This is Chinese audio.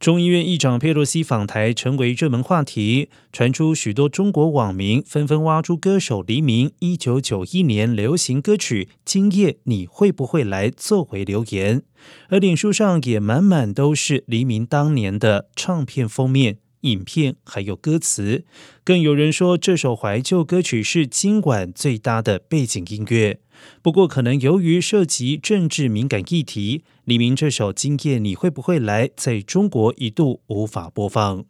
众议院议长佩洛西访台成为热门话题，传出许多中国网民纷纷挖出歌手黎明一九九一年流行歌曲《今夜你会不会来》作为留言，而脸书上也满满都是黎明当年的唱片封面、影片还有歌词，更有人说这首怀旧歌曲是今晚最搭的背景音乐。不过，可能由于涉及政治敏感议题，李明这首《今夜你会不会来》在中国一度无法播放。